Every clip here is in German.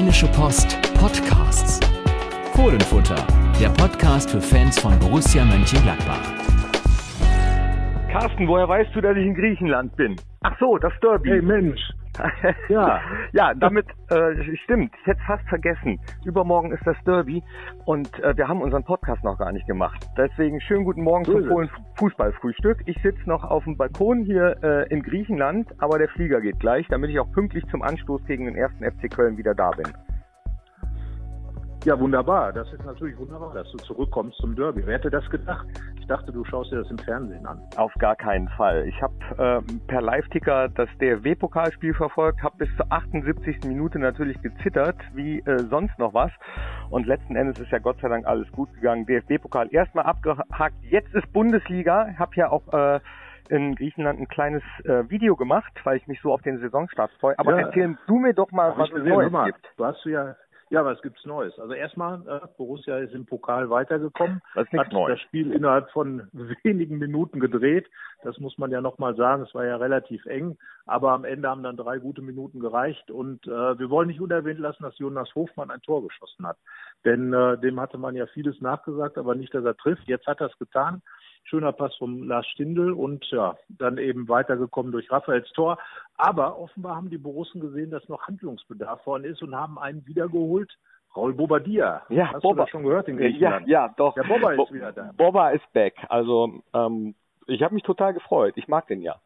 Rheinische Post Podcasts. Fohlenfutter, der Podcast für Fans von Borussia Mönchengladbach. Carsten, woher weißt du, dass ich in Griechenland bin? Ach so, das Derby. Hey Mensch. ja, ja, damit äh, stimmt. Ich hätte fast vergessen. Übermorgen ist das Derby und äh, wir haben unseren Podcast noch gar nicht gemacht. Deswegen schönen guten Morgen zum Polen Fußballfrühstück. Ich sitze noch auf dem Balkon hier äh, in Griechenland, aber der Flieger geht gleich, damit ich auch pünktlich zum Anstoß gegen den ersten FC Köln wieder da bin. Ja, wunderbar. Das ist natürlich wunderbar, dass du zurückkommst zum Derby. Wer hätte das gedacht? Ich dachte, du schaust dir das im Fernsehen an. Auf gar keinen Fall. Ich habe äh, per Live-Ticker das DFB-Pokalspiel verfolgt, habe bis zur 78. Minute natürlich gezittert, wie äh, sonst noch was. Und letzten Endes ist ja Gott sei Dank alles gut gegangen. DFB-Pokal erstmal abgehakt. Jetzt ist Bundesliga. Ich habe ja auch äh, in Griechenland ein kleines äh, Video gemacht, weil ich mich so auf den Saisonstart freue. Aber Ja. erzähl du mir doch mal, was es Neues gibt. Du hast ja, ja, was gibt's Neues? Also erstmal, äh, Borussia ist im Pokal weitergekommen, Das hat Neues. das Spiel innerhalb von wenigen Minuten gedreht. Das muss man ja nochmal sagen. Es war ja relativ eng, aber am Ende haben dann drei gute Minuten gereicht. Und äh, wir wollen nicht unerwähnt lassen, dass Jonas Hofmann ein Tor geschossen hat. Denn äh, dem hatte man ja vieles nachgesagt, aber nicht, dass er trifft. Jetzt hat er es getan. Schöner Pass vom Lars Stindl und ja, dann eben weitergekommen durch Raphaels Tor. Aber offenbar haben die Borussen gesehen, dass noch Handlungsbedarf vorhanden ist und haben einen wiedergeholt. Raul Bobadilla. Ja, Hast Boba. du das schon gehört in Ja, Griechenland? ja, doch. Der Boba ist Bo- wieder da. Boba ist back. Also ähm, ich habe mich total gefreut. Ich mag den ja.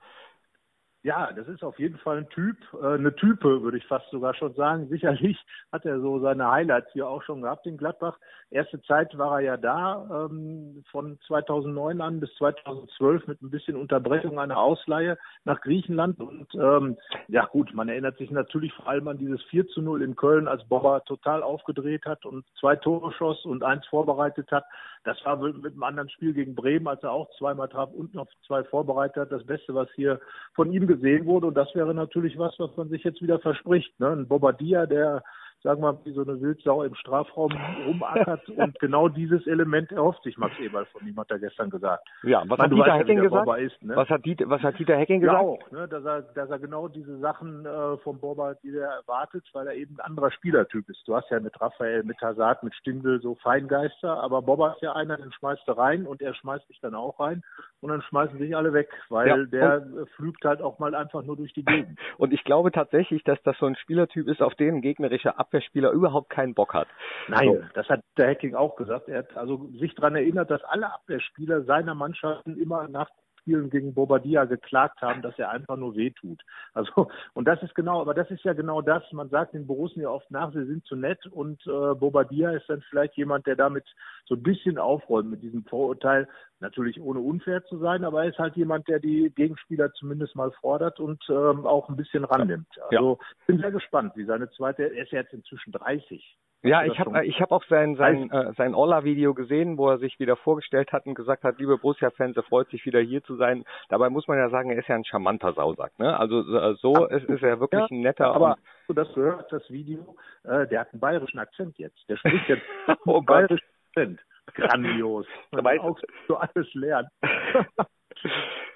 Ja, das ist auf jeden Fall ein Typ, äh, eine Type, würde ich fast sogar schon sagen. Sicherlich hat er so seine Highlights hier auch schon gehabt in Gladbach. Erste Zeit war er ja da, ähm, von 2009 an bis 2012 mit ein bisschen Unterbrechung einer Ausleihe nach Griechenland. Und ähm, ja gut, man erinnert sich natürlich vor allem an dieses 4 zu 0 in Köln, als Bobber total aufgedreht hat und zwei Tore schoss und eins vorbereitet hat. Das war mit einem anderen Spiel gegen Bremen, als er auch zweimal traf und noch zwei vorbereitet hat. Das Beste, was hier von ihm gesehen wurde. Und das wäre natürlich was, was man sich jetzt wieder verspricht. Ne? Ein Bobadilla, der, sagen wir mal, wie so eine Wildsau im Strafraum rumackert. und genau dieses Element erhofft sich Max Eberl von ihm, hat er gestern gesagt. Ja, was Ich meine, hat Dieter ja, Hecking der gesagt? Ist, ne? Was hat Dieter, was hat Dieter Hecking Ja, gesagt? auch, ne? dass, er, dass er genau diese Sachen äh, vom Bobber, die er erwartet, weil er eben ein anderer Spielertyp ist. Du hast ja mit Raphael, mit Hazard, mit Stindl so Feingeister, aber Bobber ist ja einer, den schmeißt du rein und er schmeißt dich dann auch rein und dann schmeißen sich alle weg, weil Ja, der flügt halt auch mal einfach nur durch die Gegend. Und ich glaube tatsächlich, dass das so ein Spielertyp ist, auf den ein gegnerischer Abwehrspieler überhaupt keinen Bock hat. Nein, das hat der Hacking auch gesagt. Er hat also sich daran erinnert, dass alle Abwehrspieler seiner Mannschaften immer nach Spielen gegen Bobadilla geklagt haben, dass er einfach nur wehtut. Also und das ist genau, aber das ist ja genau das. Man sagt den Borussen ja oft nach, sie sind zu nett und äh, Bobadilla ist dann vielleicht jemand, der damit so ein bisschen aufräumt mit diesem Vorurteil. Natürlich ohne unfair zu sein, aber er ist halt jemand, der die Gegenspieler zumindest mal fordert und ähm, auch ein bisschen rannimmt. Also ich bin sehr gespannt, wie seine zweite. Er ist ja jetzt inzwischen 30. Ja, ich habe ich hab auch sein sein äh, sein Orla-Video gesehen, wo er sich wieder vorgestellt hat und gesagt hat, liebe Borussia-Fans, er freut sich wieder hier zu sein. Dabei muss man ja sagen, er ist ja ein charmanter Sausack. Ne? Also äh, so ist, ist er wirklich ein netter. aber und- das gehört, das Video? Äh, der hat einen bayerischen Akzent jetzt. Der spricht jetzt Oh bayerischen Akzent. Grandios. Kann auch so alles lernen.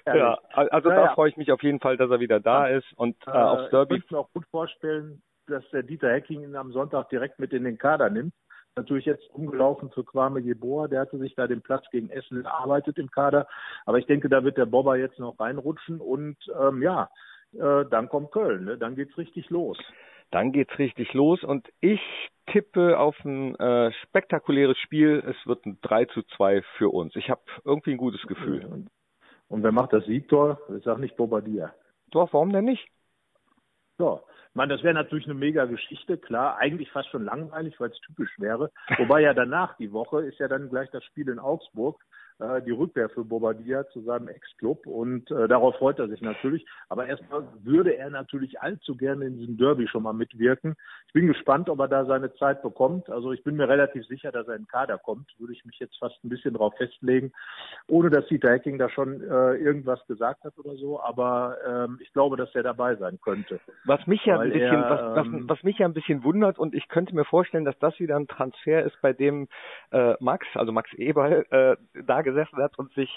ja, also Ja, da ja. freue ich mich auf jeden Fall, dass er wieder da ist und äh, aufs Ich Derby. könnte mir auch gut vorstellen, dass der Dieter Hecking ihn am Sonntag direkt mit in den Kader nimmt. Natürlich jetzt umgelaufen für Kwame Jeboa, der hatte sich da den Platz gegen Essen erarbeitet im Kader. Aber ich denke, da wird der Bobber jetzt noch reinrutschen und ähm, ja, äh, dann kommt Köln, ne? dann geht's richtig los. Dann geht's richtig los und ich tippe auf ein äh, spektakuläres Spiel. Es wird ein 3 zu 2 für uns. Ich habe irgendwie ein gutes Gefühl. Und, und wer macht das Siegtor? Ich sag nicht Bobadilla. Doch, warum denn nicht? So. Meine, das wäre natürlich eine mega Geschichte, klar, eigentlich fast schon langweilig, weil es typisch wäre. Wobei ja danach die Woche ist ja dann gleich das Spiel in Augsburg, äh, die Rückkehr für Bobadilla zu seinem Ex-Club und äh, darauf freut er sich natürlich. Aber erstmal würde er natürlich allzu gerne in diesem Derby schon mal mitwirken. Ich bin gespannt, ob er da seine Zeit bekommt. Also ich bin mir relativ sicher, dass er in den Kader kommt. Würde ich mich jetzt fast ein bisschen darauf festlegen, ohne dass Dieter Hecking da schon äh, irgendwas gesagt hat oder so. Aber ähm, ich glaube, dass er dabei sein könnte. Was mich ja ein bisschen, er, was, was, ähm, was mich ja ein bisschen wundert und ich könnte mir vorstellen, dass das wieder ein Transfer ist, bei dem äh, Max, also Max Eberl, äh, da gesessen hat und sich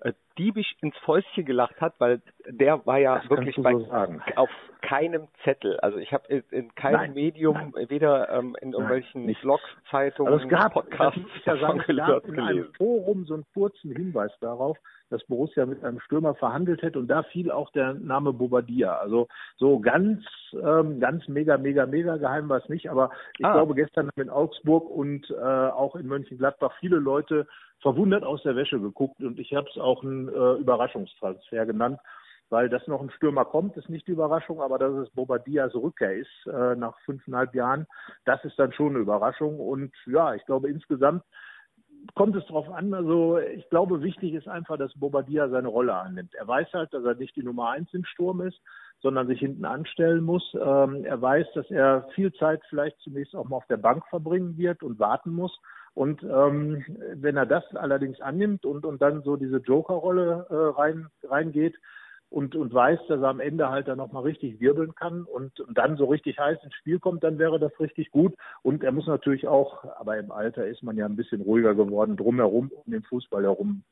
äh, diebisch ins Fäustchen gelacht hat, weil der war ja Das wirklich bei, so auf keinem Zettel. Also ich habe in, in keinem Nein, Medium, weder ähm, in irgendwelchen nicht. Blogs, Zeitungen, Also es gab, Podcasts das ich ja sagen, es gab in einem. Forum so einen kurzen Hinweis darauf, dass Borussia mit einem Stürmer verhandelt hätte und da fiel auch der Name Bobadilla. Also so ganz, ähm, ganz mega, mega, mega geheim war es nicht, aber ich Ah. glaube gestern haben in Augsburg und äh, auch in Mönchengladbach viele Leute verwundert aus der Wäsche geguckt und ich habe es auch einen äh, Überraschungstransfer genannt. Weil dass noch ein Stürmer kommt, ist nicht die Überraschung, aber dass es Bobadillas Rückkehr ist äh, nach fünfeinhalb Jahren, das ist dann schon eine Überraschung. Und ja, ich glaube insgesamt kommt es darauf an. Also ich glaube, wichtig ist einfach, dass Bobadilla seine Rolle annimmt. Er weiß halt, dass er nicht die Nummer eins im Sturm ist, sondern sich hinten anstellen muss. Ähm, er weiß, dass er viel Zeit vielleicht zunächst auch mal auf der Bank verbringen wird und warten muss. Und ähm, wenn er das allerdings annimmt und, und dann so diese Joker-Rolle äh, rein, reingeht, und, und weiß, dass er am Ende halt dann nochmal richtig wirbeln kann und, und dann so richtig heiß ins Spiel kommt, dann wäre das richtig gut. Und er muss natürlich auch, aber im Alter ist man ja ein bisschen ruhiger geworden, drumherum, um den Fußball herum,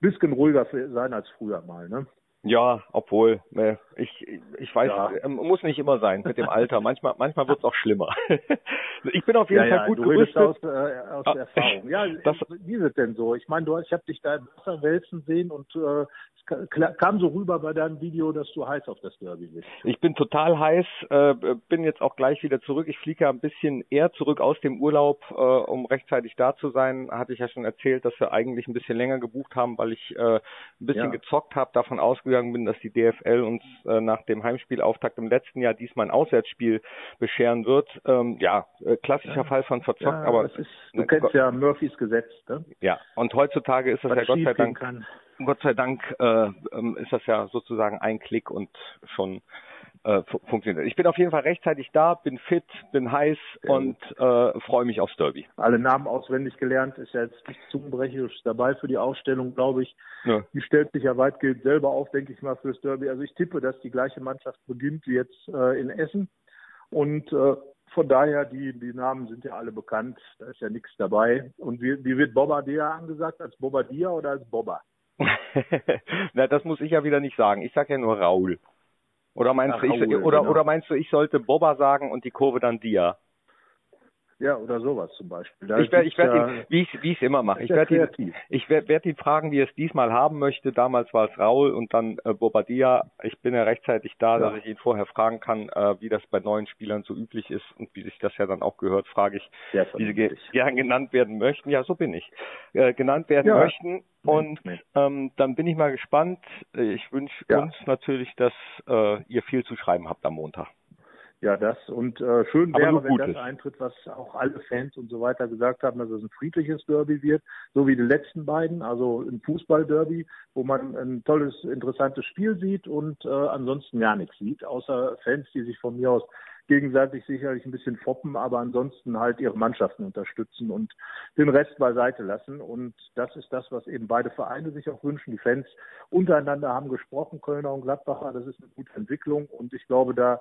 ein bisschen ruhiger sein als früher mal. Ne? Ja, obwohl, ne, ich, ich weiß, Ja. ähm, muss nicht immer sein mit dem Alter. Manchmal, manchmal wird's auch schlimmer. ich bin auf jeden ja, Fall gut du gerüstet. aus, äh, aus Ah, der Erfahrung. Ja, das- wie ist es denn so? Ich meine, du ich habe dich da im Wasser wälzen sehen und äh, es kam so rüber bei deinem Video, dass du heiß auf das Derby bist. Ich bin total heiß, äh, bin jetzt auch gleich wieder zurück. Ich fliege ja ein bisschen eher zurück aus dem Urlaub, äh, um rechtzeitig da zu sein. Hatte ich ja schon erzählt, dass wir eigentlich ein bisschen länger gebucht haben, weil ich äh, ein bisschen Ja. gezockt habe, davon ausgegangen bin, dass die DFL uns äh, nach dem Heimspielauftakt im letzten Jahr diesmal ein Auswärtsspiel bescheren wird. Ähm, ja, äh, klassischer Fall von verzockt, Ja, aber ist, du kennst ja Murphys Gesetz, ne? ja, und heutzutage ist das Was ja Gott sei Dank kann. Gott sei Dank äh, ähm, ist das ja sozusagen ein Klick und schon äh, fu- funktioniert. Ich bin auf jeden Fall rechtzeitig da, bin fit, bin heiß und äh, freue mich aufs Derby. Alle Namen auswendig gelernt, ist ja jetzt nicht zungenbrecherisch dabei für die Ausstellung, glaube ich. Ja. Die stellt sich ja weitgehend selber auf, denke ich mal, fürs Derby. Also ich tippe, dass die gleiche Mannschaft beginnt wie jetzt äh, in Essen. Und äh, von daher, die, die Namen sind ja alle bekannt, da ist ja nichts dabei. Und wie, wie wird Bobadilla angesagt? Als Bobadilla oder als Bobba? Na, das muss ich ja wieder nicht sagen. Ich sag ja nur Raul. Oder meinst Ach, du, ich, oder, genau. oder meinst du, ich sollte Boba sagen und die Kurve dann Dia? Ja, oder sowas zum Beispiel. Da Ich werde, ich ja- ihn, wie ich, wie ich es immer mache. Ich werde ihn, ich werde werd ihn fragen, wie er es diesmal haben möchte. Damals war es Raul und dann äh, Bobadilla. Ich bin ja rechtzeitig da, Ja. dass ich ihn vorher fragen kann, äh, wie das bei neuen Spielern so üblich ist und wie sich das ja dann auch gehört, frage ich, wie sie ge gern genannt werden möchten. Ja, so bin ich. Äh, genannt werden Ja. möchten. Und ähm, dann bin ich mal gespannt. Äh, Ich wünsche uns natürlich, dass äh, ihr viel zu schreiben habt am Montag. Ja, das und äh, schön wäre, wenn Gutes. das eintritt, was auch alle Fans und so weiter gesagt haben, dass es ein friedliches Derby wird, so wie die letzten beiden, also ein Fußball-Derby, wo man ein tolles, interessantes Spiel sieht und äh, ansonsten gar nichts sieht, außer Fans, die sich von mir aus gegenseitig sicherlich ein bisschen foppen, aber ansonsten halt ihre Mannschaften unterstützen und den Rest beiseite lassen. Und das ist das, was eben beide Vereine sich auch wünschen. Die Fans untereinander haben gesprochen, Kölner und Gladbacher, das ist eine gute Entwicklung und ich glaube, da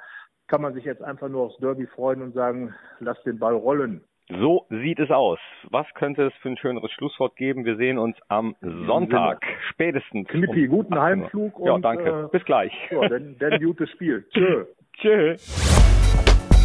kann man sich jetzt einfach nur aufs Derby freuen und sagen, lass den Ball rollen. So sieht es aus. Was könnte es für ein schöneres Schlusswort geben? Wir sehen uns am Sonntag, spätestens. Knippi, um guten 18 Uhr. Heimflug Ja, und, danke. äh, Bis gleich. Ja, denn, denn gutes Spiel. Tschö. Tschö.